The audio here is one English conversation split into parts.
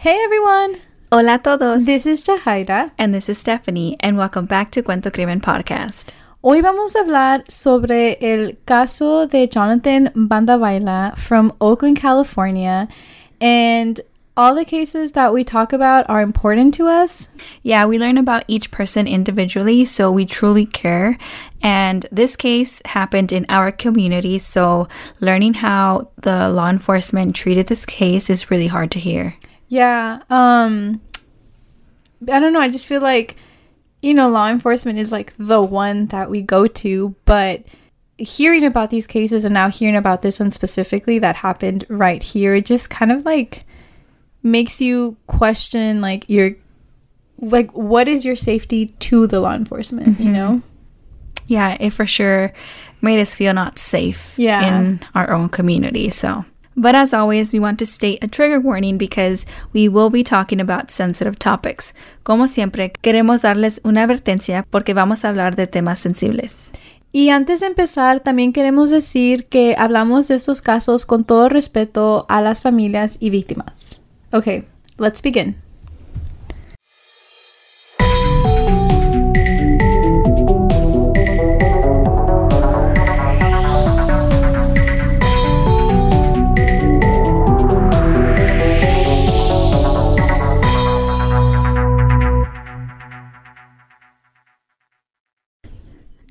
Hey everyone! Hola a todos. This is Jahaira. and this is Stephanie, and welcome back to Cuento Crimen Podcast. Hoy vamos a hablar sobre el caso de Jonathan Bandabaila from Oakland, California. And all the cases that we talk about are important to us. Yeah, we learn about each person individually, so we truly care. And this case happened in our community, so learning how the law enforcement treated this case is really hard to hear. Yeah. Um I don't know, I just feel like you know, law enforcement is like the one that we go to, but hearing about these cases and now hearing about this one specifically that happened right here, it just kind of like makes you question like your like what is your safety to the law enforcement, you know? Yeah, it for sure made us feel not safe Yeah. in our own community. So, but as always, we want to state a trigger warning because we will be talking about sensitive topics. Como siempre, queremos darles una advertencia porque vamos a hablar de temas sensibles. Y antes de empezar, también queremos decir que hablamos de estos casos con todo respeto a las familias y víctimas. Okay, let's begin.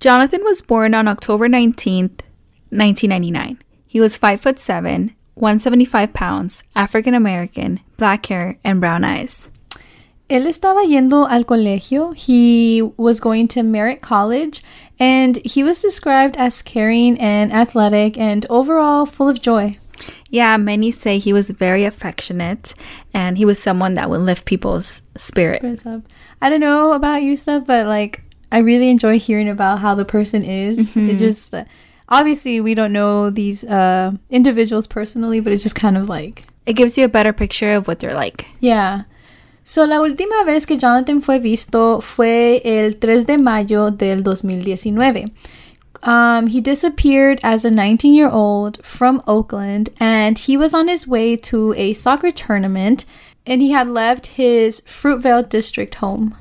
Jonathan was born on October 19th, 1999. He was 5 foot 7, 175 pounds, African American, black hair, and brown eyes. Él estaba yendo al colegio. He was going to Merritt College, and he was described as caring and athletic and overall full of joy. Yeah, many say he was very affectionate and he was someone that would lift people's spirit. I don't know about you stuff, but like I really enjoy hearing about how the person is. It just obviously we don't know these uh, individuals personally, but it's just kind of like It gives you a better picture of what they're like. yeah. So la última vez que Jonathan fue visto fue el 3 de mayo del 2019. Um, he disappeared as a 19 year old from Oakland and he was on his way to a soccer tournament and he had left his Fruitvale district home.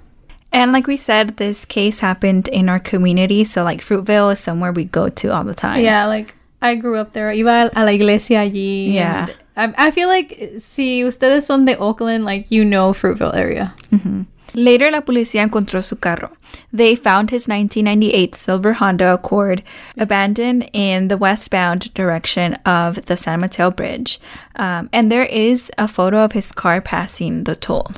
And like we said, this case happened in our community. So, like, Fruitvale is somewhere we go to all the time. Yeah, like I grew up there. Iba a la iglesia allí. Yeah. I, I feel like si ustedes son de Oakland, like you know Fruitvale area. Later, la policía encontró su carro. They found his 1998 silver Honda Accord abandoned in the westbound direction of the San Mateo Bridge. Um, and there is a photo of his car passing the toll.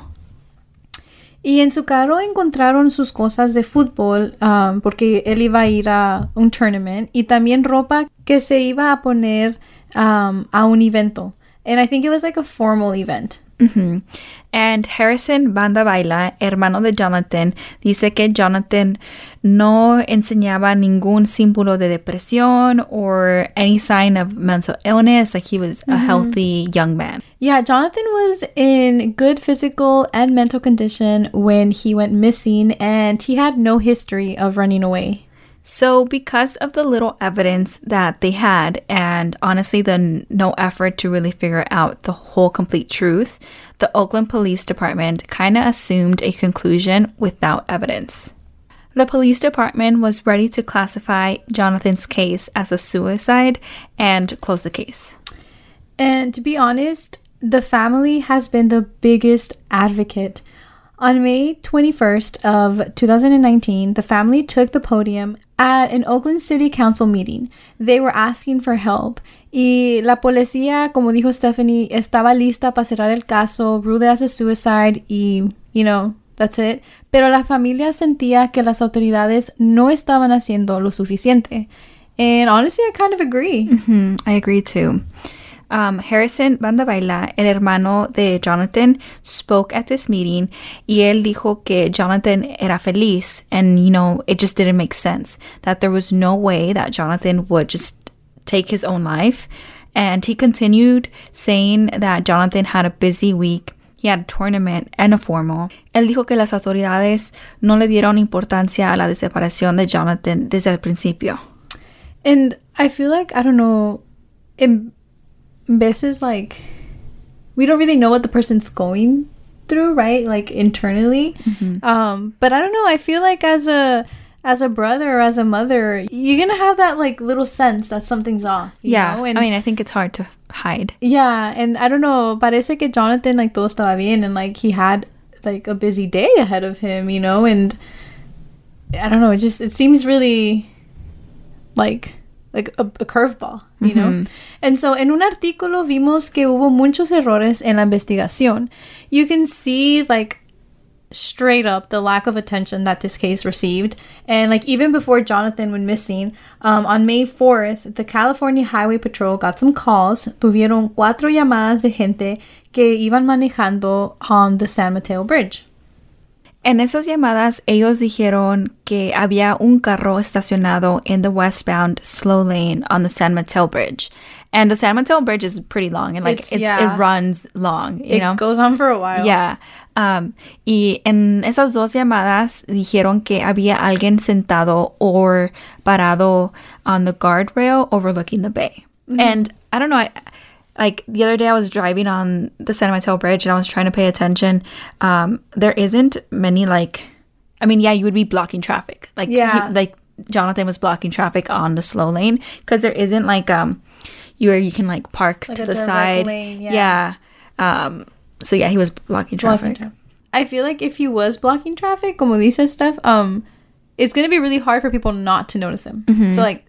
Y en su carro encontraron sus cosas de fútbol um, porque él iba a ir a un tournament y también ropa que se iba a poner um, a un evento. And I think it was like a formal event. And Harrison Banda Baila, hermano de Jonathan, dice que Jonathan no enseñaba ningún símbolo de depresión or any sign of mental illness, like he was a healthy young man. Yeah, Jonathan was in good physical and mental condition when he went missing and he had no history of running away. So, because of the little evidence that they had, and honestly, the n- no effort to really figure out the whole complete truth, the Oakland Police Department kind of assumed a conclusion without evidence. The police department was ready to classify Jonathan's case as a suicide and close the case. And to be honest, the family has been the biggest advocate. On May 21st of 2019, the family took the podium at an Oakland City Council meeting. They were asking for help. Y la policía, como dijo Stephanie, estaba lista para cerrar el caso, ruled as a suicide y, you know, that's it. Pero la familia sentía que las autoridades no estaban haciendo lo suficiente. And honestly, I kind of agree. Hmm, I agree too. Um, Harrison Bandabaila, el hermano de Jonathan, spoke at this meeting y él dijo que Jonathan era feliz and, you know, it just didn't make sense. That there was no way that Jonathan would just take his own life. And he continued saying that Jonathan had a busy week. He had a tournament and a formal. Él dijo que las autoridades no le dieron importancia a la desaparición de Jonathan desde el principio. And I feel like I don't know, in veces like we don't really know what the person's going through, right? Like internally. Um, but I don't know. I feel like as a as a brother or as a mother, you're gonna have that like little sense that something's off. you Yeah, know? And I mean, I think it's hard to hide. yeah, and I don't know. Parece que Jonathan like todo estaba bien, and like he had like a busy day ahead of him, you know, and I don't know. It just it seems really like like a, a curveball, you know. And so in un artículo vimos que hubo muchos errores en la investigación. You can see like straight up the lack of attention that this case received. And like even before Jonathan went missing, um, on May 4th, the California Highway Patrol got some calls. Tuvieron cuatro llamadas de gente que iban manejando on the San Mateo Bridge. En esas llamadas, ellos dijeron que había un carro estacionado in the westbound slow lane on the San Mateo Bridge. And the San Mateo Bridge is pretty long and like It's- it's, yeah. it runs long, you It know? goes on for a while. Yeah. Um, y en esas dos llamadas dijeron que había alguien sentado or parado on the guardrail overlooking the bay. And I don't know, I, like the other day I was driving on the San Mateo Bridge and I was trying to pay attention. Um, there isn't many like, I mean, yeah, you would be blocking traffic. Like, he- Yeah. like Jonathan was blocking traffic on the slow lane because there isn't like um, you where you can like park Like to the side. lane, yeah. yeah. Um, so yeah, he was blocking traffic. I feel like if he was blocking traffic, como dice stuff, um, it's gonna be really hard for people not to notice him. Mm-hmm. So like,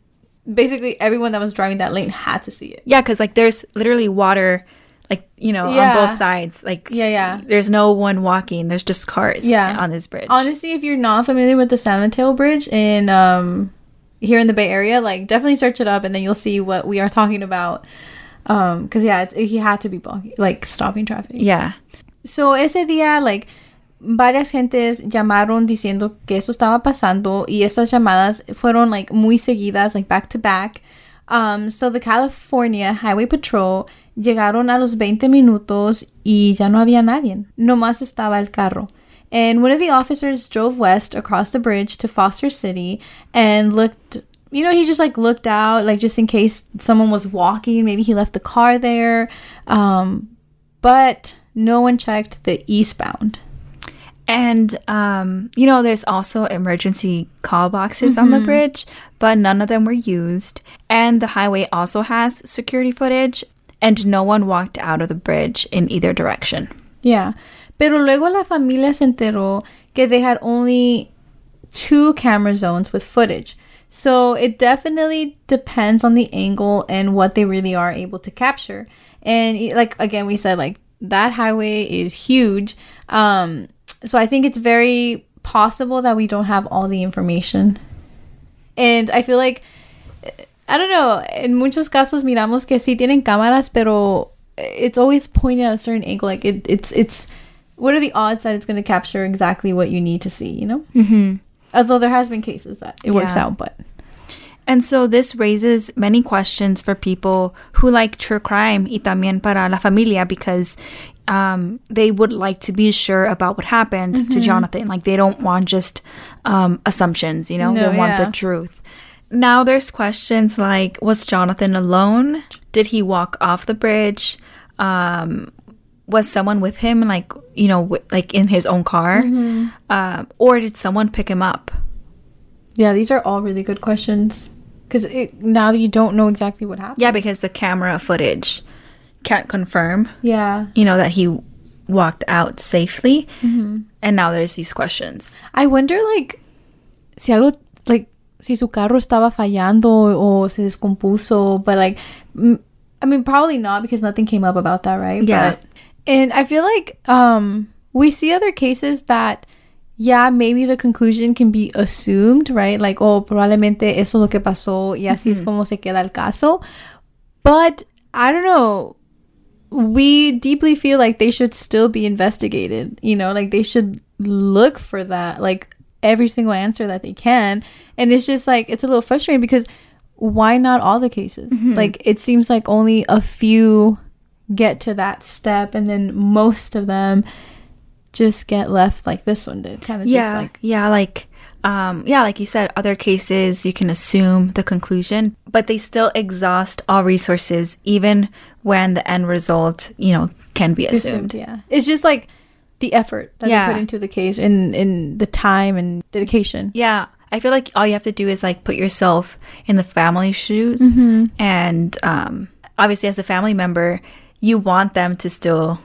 basically, everyone that was driving that lane had to see it. Yeah, because like there's literally water, like you know, Yeah. on both sides. Like Yeah, yeah. There's no one walking. There's just cars. Yeah. on this bridge. Honestly, if you're not familiar with the San Mateo Bridge in um here in the Bay Area, like definitely search it up, and then you'll see what we are talking about. Um, because yeah, it's, he had to be blocking, like stopping traffic. yeah, So ese día, like, varias gentes llamaron diciendo que eso estaba pasando y esas llamadas fueron like muy seguidas, like back to back. Um, so the California Highway Patrol llegaron a los 20 minutos y ya no había nadie. Nomás estaba el carro. And one of the officers drove west across the bridge to Foster City and looked you know, he just like looked out, like just in case someone was walking. Maybe he left the car there. Um, but no one checked the eastbound. And um, you know, there's also emergency call boxes on the bridge, but none of them were used. And the highway also has security footage, and no one walked out of the bridge in either direction. Yeah. Pero luego la familia se enteró que they had only two camera zones with footage. So it definitely depends on the angle and what they really are able to capture. And like again we said like that highway is huge. Um so I think it's very possible that we don't have all the information. And I feel like I don't know, en muchos casos miramos que sí tienen cámaras, pero it's always pointed at a certain angle. Like it, it's it's what are the odds that it's going to capture exactly what you need to see? You know. Mm-hmm. Although there has been cases that it works out, but And so this raises many questions for people who like true crime y también para la familia because um, they would like to be sure about what happened Mm-hmm. to Jonathan. Like they don't want just um, assumptions, you know, No, they want yeah. the truth. Now there's questions like was Jonathan alone? Did he walk off the bridge? Um, was someone with him, like, you know, w- like in his own car? Mm-hmm. Uh, or did someone pick him up? yeah, these are all really good questions because now you don't know exactly what happened. Yeah, because the camera footage can't confirm, Yeah, you know, that he walked out safely. And now there's these questions. I wonder like si algo like si su carro estaba fallando o se descompuso, but like I mean probably not because nothing came up about that, right? Yeah. But, and I feel like um we see other cases that yeah, maybe the conclusion can be assumed, right? Like, oh, probablemente eso es lo que pasó y así es como se queda el caso. But I don't know. We deeply feel like they should still be investigated. You know, like they should look for that, like every single answer that they can. And it's just like, it's a little frustrating because why not all the cases? Mm-hmm. Like, it seems like only a few get to that step, and then most of them just get left like this one did. Kind of yeah, just like, yeah, like um, yeah, like you said, other cases you can assume the conclusion, but they still exhaust all resources, even when the end result, you know, can be assumed. assumed. Yeah. It's just like the effort that Yeah. they put into the case in and the time and dedication. Yeah, I feel like all you have to do is like put yourself in the family shoes, and um, obviously, as a family member, you want them to still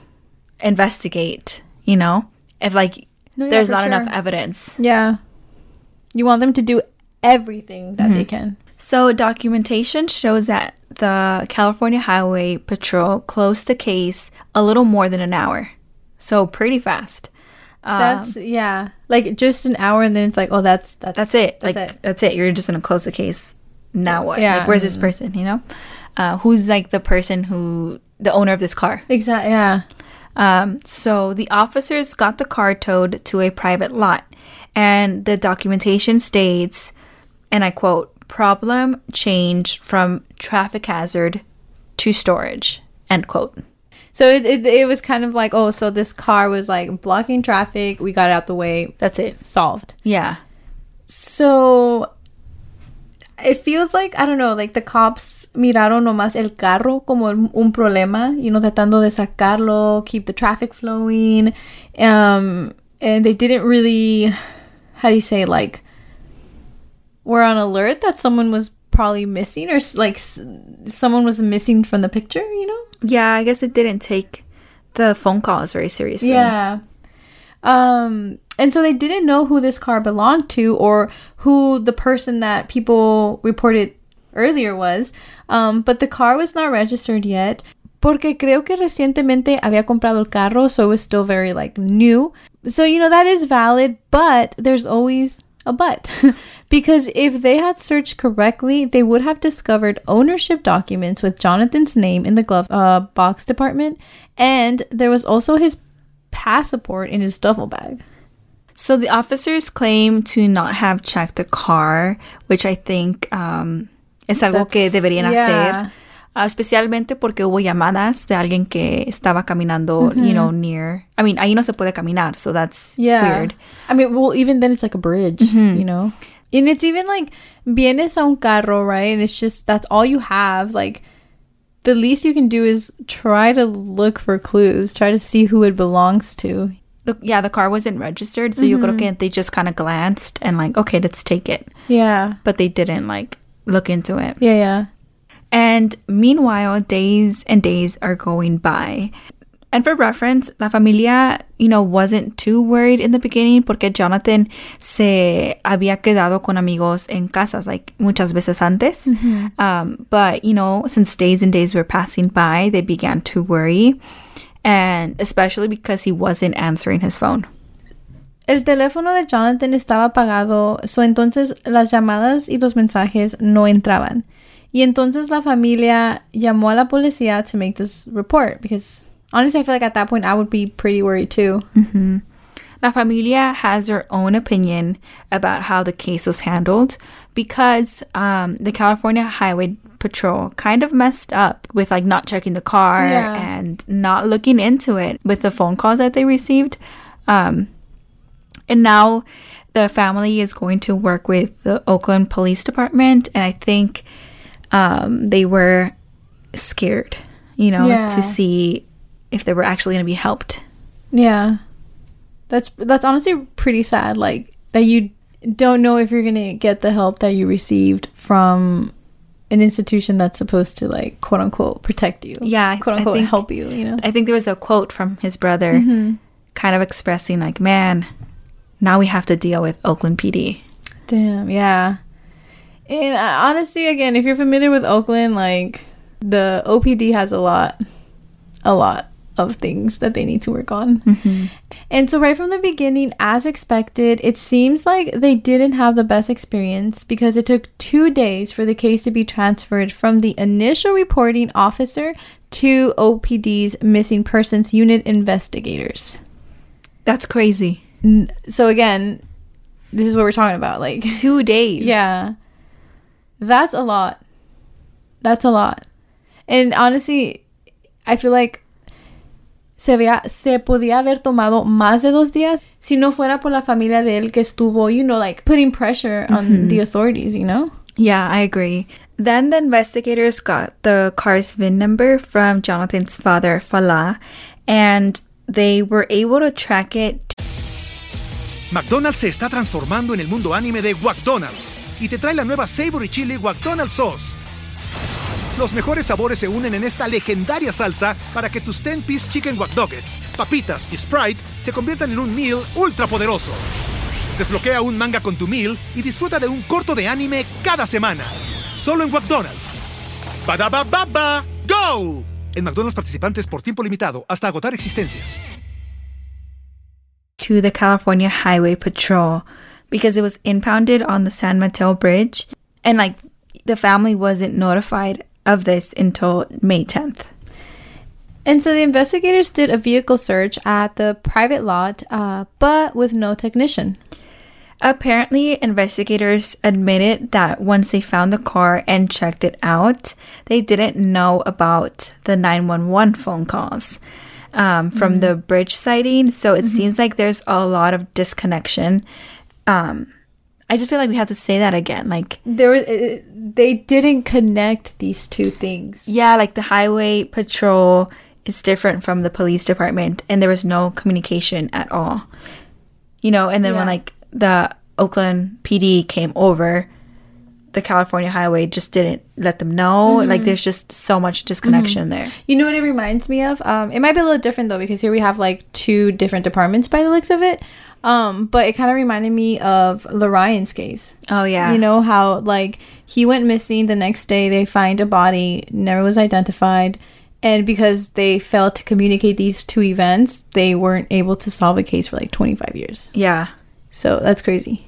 investigate. You know, if like No, yeah, there's not enough evidence. Yeah. You want them to do everything that they can. So, documentation shows that the California Highway Patrol closed the case a little more than an hour. So, pretty fast. Um, That's yeah. Like just an hour and then it's like, oh that's that's that's it. That's like, it. that's it. You're just going to close the case. Now what? Yeah. Like, where's this person, you know? Uh, who's like the person who, the owner of this car? Exactly yeah. Um, so the officers got the car towed to a private lot, and the documentation states, and I quote, problem changed from traffic hazard to storage, end quote. So it, it it was kind of like, oh, so this car was like blocking traffic, we got it out the way, That's it. solved. Yeah. So it feels like I don't know, like the cops miraron nomás el carro como un problema, you know, tratando de sacarlo, keep the traffic flowing, um, and they didn't really, how do you say, like, were on alert that someone was probably missing or like s- someone was missing from the picture, you know? Yeah, I guess it didn't take the phone calls very seriously. Yeah. Um and so they didn't know who this car belonged to or who the person that people reported earlier was. Um but the car was not registered yet porque creo que recientemente había comprado el carro so it was still very like new. So you know that is valid, but there's always a but. because if they had searched correctly, they would have discovered ownership documents with Jonathan's name in the glove uh, box department, and there was also his passport in his duffel bag. So the officers claim to not have checked the car, which I think um, es algo que That's- deberían yeah. hacer. Uh, especialmente porque hubo llamadas de alguien que estaba caminando, you know, near. I mean, ahí no se puede caminar, so that's Yeah. weird. I mean, well, even then it's like a bridge, you know? And it's even like, vienes a un carro, right? And it's just, that's all you have. Like, the least you can do is try to look for clues, try to see who it belongs to. The, yeah, the car wasn't registered, so yo creo que they just kind of glanced and like, okay, let's take it. Yeah. But they didn't like look into it. Yeah, yeah. And meanwhile, days and days are going by. And for reference, La Familia, you know, wasn't too worried in the beginning porque Jonathan se había quedado con amigos en casas like muchas veces antes. Um, but, you know, since days and days were passing by, they began to worry. And especially because he wasn't answering his phone. El teléfono de Jonathan estaba apagado, so entonces las llamadas y los mensajes no entraban. Y entonces la familia llamó a la policía to make this report because honestly I feel like at that point I would be pretty worried too. Mm-hmm. La Familia has their own opinion about how the case was handled because um, the California Highway Patrol kind of messed up with like not checking the car Yeah. and not looking into it with the phone calls that they received. Um, and now the family is going to work with the Oakland Police Department, and I think um, they were scared, you know, Yeah. to see if they were actually going to be helped. Yeah. That's that's honestly pretty sad like that you don't know if you're going to get the help that you received from an institution that's supposed to like quote unquote protect you. Yeah, quote unquote think- help you, you know. I think there was a quote from his brother kind of expressing like, man, now we have to deal with Oakland PD. Damn, yeah. And uh, honestly, again, if you're familiar with Oakland, like the OPD has a lot, a lot of things that they need to work on. Mm-hmm. And so, right from the beginning, as expected, it seems like they didn't have the best experience because it took two days for the case to be transferred from the initial reporting officer to OPD's missing persons unit investigators. That's crazy. So, again, this is what we're talking about. Like, Two days. yeah. That's a lot. That's a lot. And honestly, I feel like se, había, se podía haber tomado más de dos días si no fuera por la familia de él que estuvo, you know, like putting pressure on the authorities, you know? Yeah, I agree. Then the investigators got the car's VIN number from Jonathan's father, Falah, and they were able to track it McDonald's se está transformando en el mundo anime de McDonald's y te trae la nueva Savory Chili McDonald's Sauce. Los mejores sabores se unen en esta legendaria salsa para que tus 10-piece chicken wack Nuggets, papitas y Sprite se conviertan en un meal ultra poderoso. Desbloquea un manga con tu meal y disfruta de un corto de anime cada semana. Solo en McDonald's. Baba, go! En McDonald's participantes por tiempo limitado hasta agotar existencias. to the California Highway Patrol because it was impounded on the San Mateo Bridge. And like the family wasn't notified of this until May 10th. And so the investigators did a vehicle search at the private lot, uh, but with no technician. Apparently, investigators admitted that once they found the car and checked it out, they didn't know about the 911 phone calls um, from the bridge sighting. So it seems like there's a lot of disconnection. Um, I just feel like we have to say that again. Like, There was, uh, they didn't connect these two things. yeah, like the highway patrol is different from the police department, and there was no communication at all. You know, and then when like the Oakland PD came over, the California highway just didn't let them know. Like, there's just so much disconnection there. You know what it reminds me of? Um, it might be a little different though because here we have like two different departments by the looks of it. Um, but it kind of reminded me of Lorion's case. Oh yeah, You know how like he went missing the next day they find a body, never was identified, and because they failed to communicate these two events, they weren't able to solve a case for like 25 years. yeah, So that's crazy.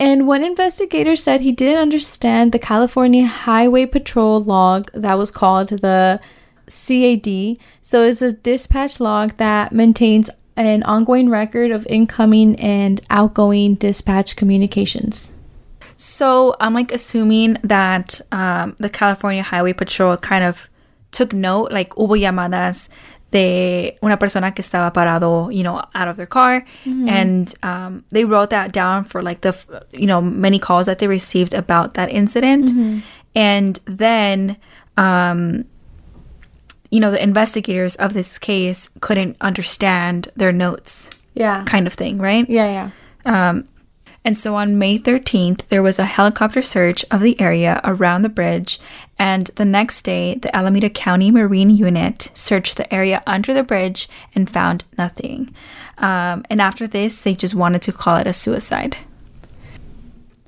And one investigator said he didn't understand the California Highway Patrol log that was called the CAD. So it's a dispatch log that maintains an ongoing record of incoming and outgoing dispatch communications. So I'm like assuming that um, the California Highway Patrol kind of took note, like hubo llamadas de una persona que estaba parado, you know, out of their car, and um, they wrote that down for like the, you know, many calls that they received about that incident, and then, um, you know, the investigators of this case couldn't understand their notes, Yeah. kind of thing, right? Yeah, yeah. Um, and so on May 13th, there was a helicopter search of the area around the bridge. And the next day, the Alameda County Marine Unit searched the area under the bridge and found nothing. Um, and after this, they just wanted to call it a suicide.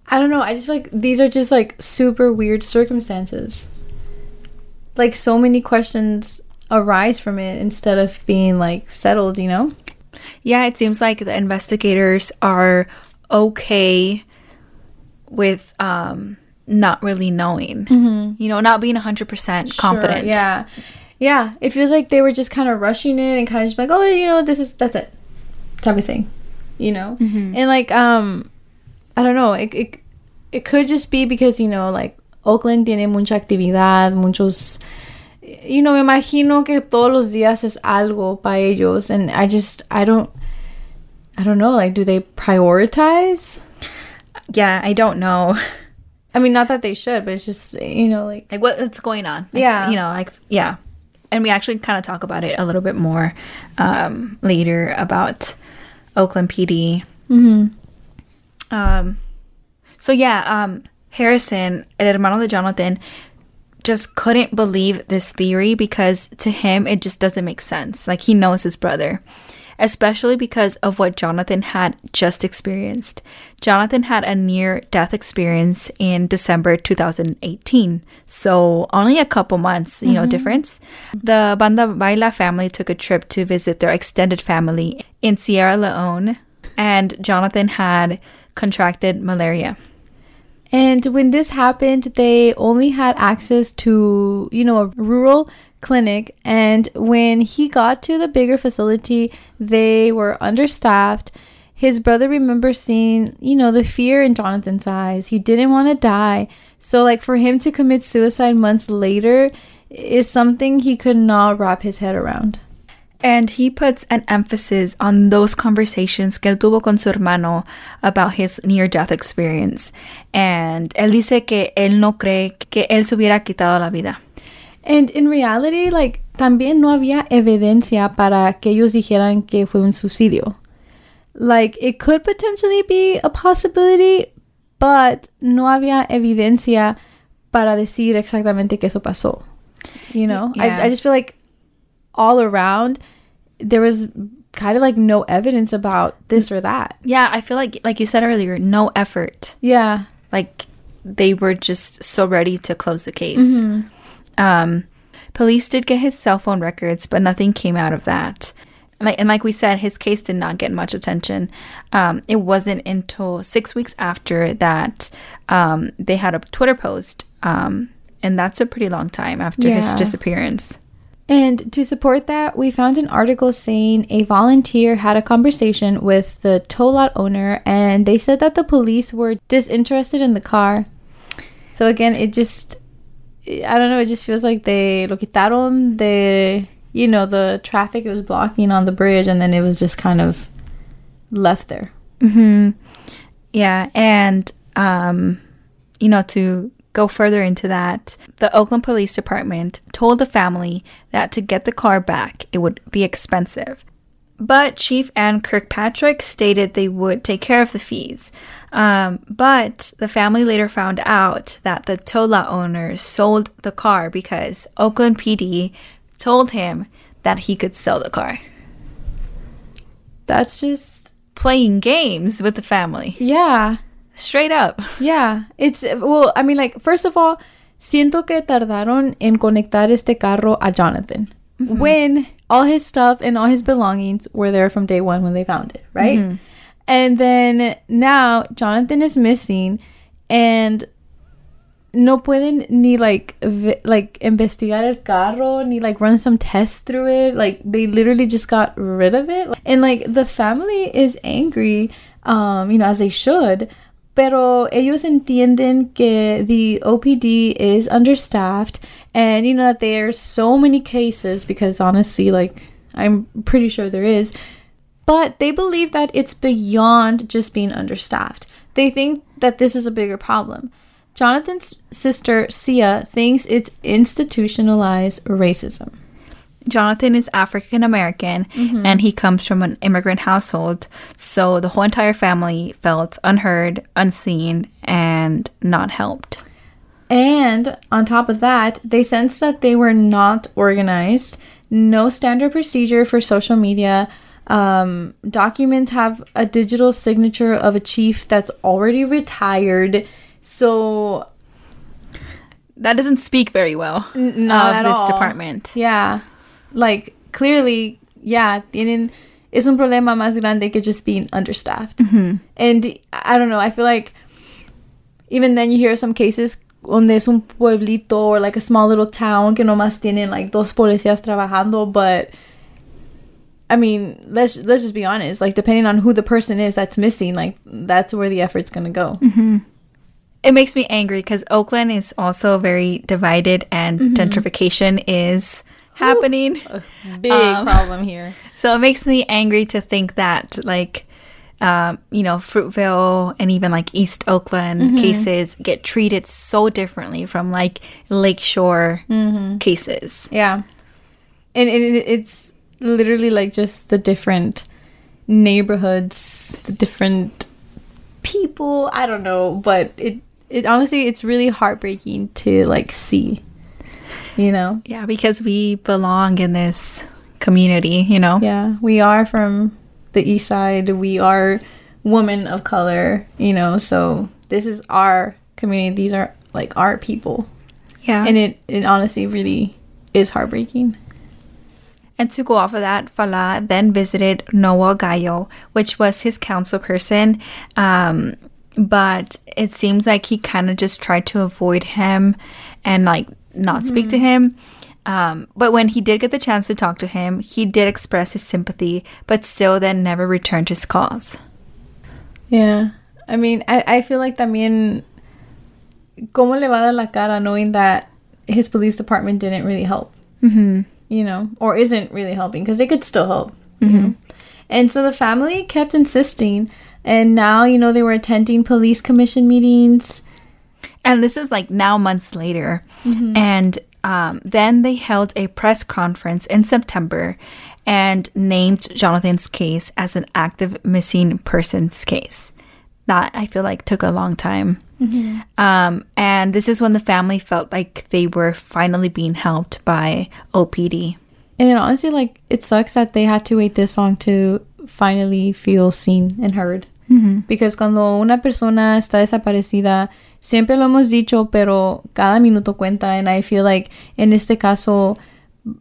I don't know. I just feel like these are just like super weird circumstances. Like so many questions arise from it instead of being like settled, you know? Yeah, it seems like the investigators are okay with um, not really knowing, you know, not being 100% confident. Sure, yeah. Yeah. It feels like they were just kind of rushing it and kind of just like, oh, you know, this is, that's it. Type of thing. You know? And like, um, I don't know. It, it, it could just be because, you know, like Oakland tiene mucha actividad, muchos. You know, me imagino que todos los días es algo para ellos. And I just, I don't, I don't know. Like, do they prioritize? Yeah, I don't know. I mean, not that they should, but it's just, you know, like, like what's going on Like, Yeah. you know like yeah and we actually kind of talk about it a little bit more um, later about oakland pd um, so yeah um, harrison el hermano de jonathan just couldn't believe this theory because to him it just doesn't make sense. Like he knows his brother, especially because of what Jonathan had just experienced. Jonathan had a near death experience in December 2018, so only a couple months, you know, mm-hmm. difference. The Bandabaila family took a trip to visit their extended family in Sierra Leone, and Jonathan had contracted malaria. And when this happened, they only had access to, you know, a rural clinic. And when he got to the bigger facility, they were understaffed. His brother remembers seeing, you know, the fear in Jonathan's eyes. He didn't want to die. So, like, for him to commit suicide months later is something he could not wrap his head around. And he puts an emphasis on those conversations que él tuvo con su hermano about his near death experience. And él dice que él no cree que él se hubiera quitado la vida. And in reality, like, también no había evidencia para que ellos dijeran que fue un suicidio. Like, it could potentially be a possibility, but no había evidencia para decir exactamente que eso pasó. You know? Yeah. I, I just feel like all around, there was kind of like no evidence about this or that. Yeah, I feel like, like you said earlier, no effort. Yeah. Like they were just so ready to close the case. Um, police did get his cell phone records, but nothing came out of that. And like, and like we said, his case did not get much attention. Um, it wasn't until six weeks after that um, they had a Twitter post, um, and that's a pretty long time after his disappearance. And to support that, we found an article saying a volunteer had a conversation with the tow lot owner and they said that the police were disinterested in the car. So again, it just I don't know, it just feels like they lo quitaron de you know, the traffic it was blocking on the bridge and then it was just kind of left there. Mhm. Yeah, and um, you know, to go further into that, the Oakland Police Department told the family that to get the car back, it would be expensive. But Chief Ann Kirkpatrick stated they would take care of the fees. Um, but the family later found out that the Tola owner sold the car because Oakland PD told him that he could sell the car. That's just Playing games with the family. yeah. Straight up. Yeah, it's well, I mean like first of all, siento que tardaron en conectar este carro a Jonathan. When all his stuff and all his belongings were there from day 1 when they found it, right? And then now Jonathan is missing and no pueden ni like like investigar el carro ni like run some tests through it. Like they literally just got rid of it. And like the family is angry um you know as they should pero ellos entienden que the OPD is understaffed and you know that there's so many cases because honestly like I'm pretty sure there is but they believe that it's beyond just being understaffed. They think that this is a bigger problem. Jonathan's sister, Sia, thinks it's institutionalized racism. Jonathan is African American and he comes from an immigrant household. So the whole entire family felt unheard, unseen, and not helped. And on top of that, they sense that they were not organized, no standard procedure for social media. Um, documents have a digital signature of a chief that's already retired. So That doesn't speak very well not of this all. department. Yeah. Like clearly, yeah, tienen es un problema más grande que just being understaffed. Mm-hmm. And I don't know, I feel like even then you hear some cases donde es un pueblito or like a small little town que nomás tienen like dos policías trabajando, but I mean, let's let's just be honest. Like, depending on who the person is that's missing, like that's where the effort's gonna go. Mm-hmm. It makes me angry because Oakland is also very divided and mm-hmm. gentrification is happening. Big um, problem here. So it makes me angry to think that, like, um, you know, Fruitvale and even like East Oakland mm-hmm. cases get treated so differently from like Lakeshore mm-hmm. cases. Yeah. And it, it's literally like just the different neighborhoods, the different people. I don't know, but it it honestly it's really heartbreaking to like see. You know? Yeah, because we belong in this community, you know? Yeah, we are from the east side. We are women of color, you know, so this is our community. These are like our people. Yeah. And it, it honestly really is heartbreaking. And to go off of that, Fala then visited Noel Gallo, which was his council person. Um, but it seems like he kind of just tried to avoid him and like not speak to him. Um, but when he did get the chance to talk to him, he did express his sympathy, but still then never returned his calls. Yeah. I mean, I, I feel like también, ¿cómo le va a dar la cara knowing that his police department didn't really help? Mm-hmm. You know, or isn't really helping because they could still help. you know? And so the family kept insisting. And now, you know, they were attending police commission meetings. And this is like now months later. And um, then they held a press conference in September and named Jonathan's case as an active missing persons case. That I feel like took a long time. Um, and this is when the family felt like they were finally being helped by OPD. And it honestly, like, it sucks that they had to wait this long to finally feel seen and heard. Because cuando una persona está desaparecida, siempre lo hemos dicho, pero cada minuto cuenta. And I feel like en este caso,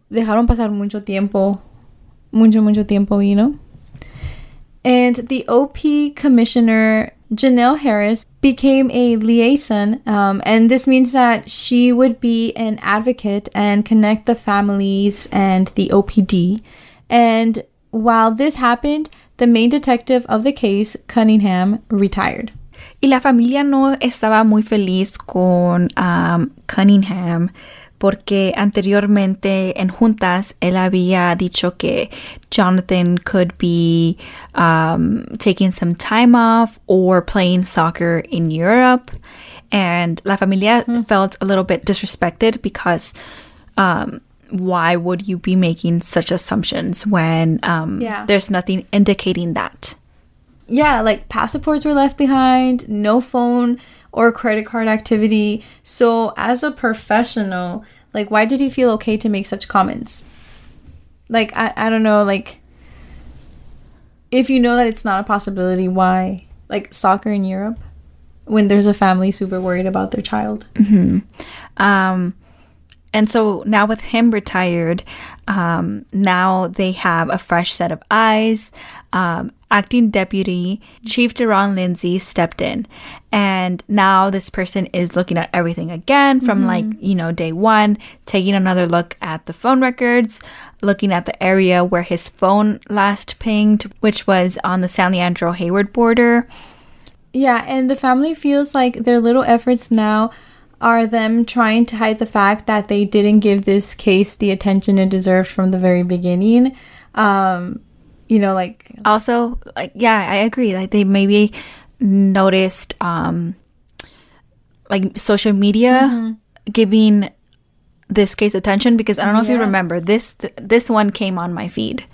dejaron pasar mucho tiempo. Mucho, mucho tiempo, you know? And the OP commissioner, Ginale Harris, became a liaison. Um, and this means that she would be an advocate and connect the families and the OPD. And while this happened, the main detective of the case, Cunningham, retired. Y la familia no estaba muy feliz con um, Cunningham porque anteriormente en juntas él había dicho que Jonathan could be um, taking some time off or playing soccer in Europe. And la familia felt a little bit disrespected because um, why would you be making such assumptions when um, Yeah. there's nothing indicating that? Yeah, like passports were left behind, no phone or credit card activity. So, as a professional, like, why did he feel okay to make such comments? Like, I, I don't know, like, if you know that it's not a possibility, why? Like, soccer in Europe when there's a family super worried about their child. Um, and so now with him retired, um, now they have a fresh set of eyes. Um, acting deputy Chief Drennon Lindsey stepped in, and now this person is looking at everything again from like you know day one, taking another look at the phone records, looking at the area where his phone last pinged, which was on the San Leandro Hayward border. Yeah, and the family feels like their little efforts now are them trying to hide the fact that they didn't give this case the attention it deserved from the very beginning. Um, you know, like also like yeah i agree. Like they maybe noticed um like social media giving this case attention because i don't know if you remember this th- this one came on my feed.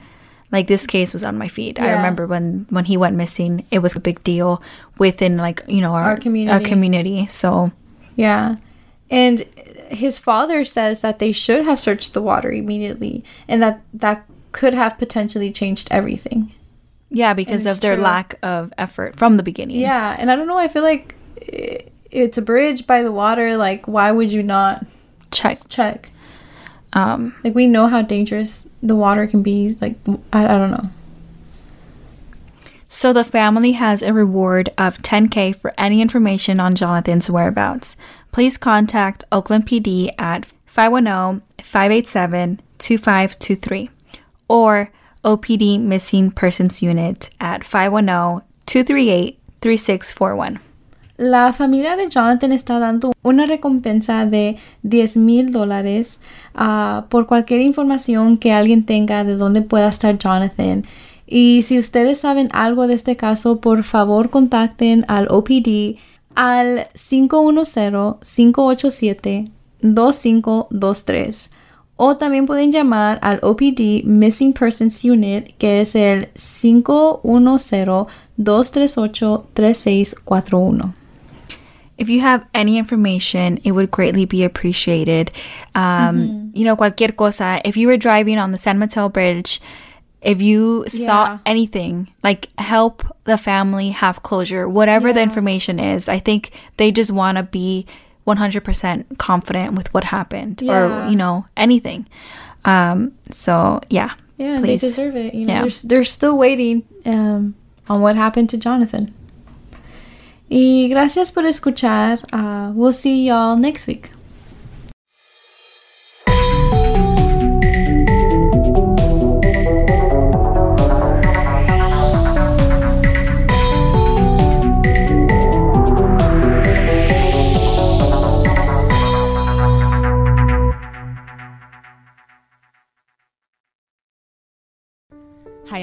Like this case was on my feed. I remember when when he went missing it was a big deal within like you know our, Our community. our community. So Yeah. And his father says that they should have searched the water immediately and that that could have potentially changed everything. yeah because of their true. lack of effort from the beginning Yeah, and I don't know, I feel like it's a bridge by the water like why would you not check check? um Like we know how dangerous the water can be like I, I don't know. So the family has a reward of 10K for any information on Jonathan's whereabouts. Please contact Oakland PD at 510-587-2523 or OPD Missing Persons Unit at 510-238-3641. La familia de Jonathan está dando una recompensa de 10 mil dólares ah, por cualquier información que alguien tenga de dónde pueda estar Jonathan. Y si ustedes saben algo de este caso, por favor contacten al OPD al 510-587-2523. O también pueden llamar al OPD Missing Persons Unit, que es el 510-238-3641. if you have any information, it would greatly be appreciated. Um, You know, cualquier cosa. If you were driving on the San Mateo Bridge, if you saw Yeah. anything, like help the family have closure, whatever the information is. I think they just want to be 100% confident with what happened Yeah. or, you know, anything. Um, so, yeah. Yeah, please. they deserve it. You know, Yeah. they're, they're still waiting um, on what happened to Jonathan. Y gracias por escuchar. Uh, we'll see y'all next week.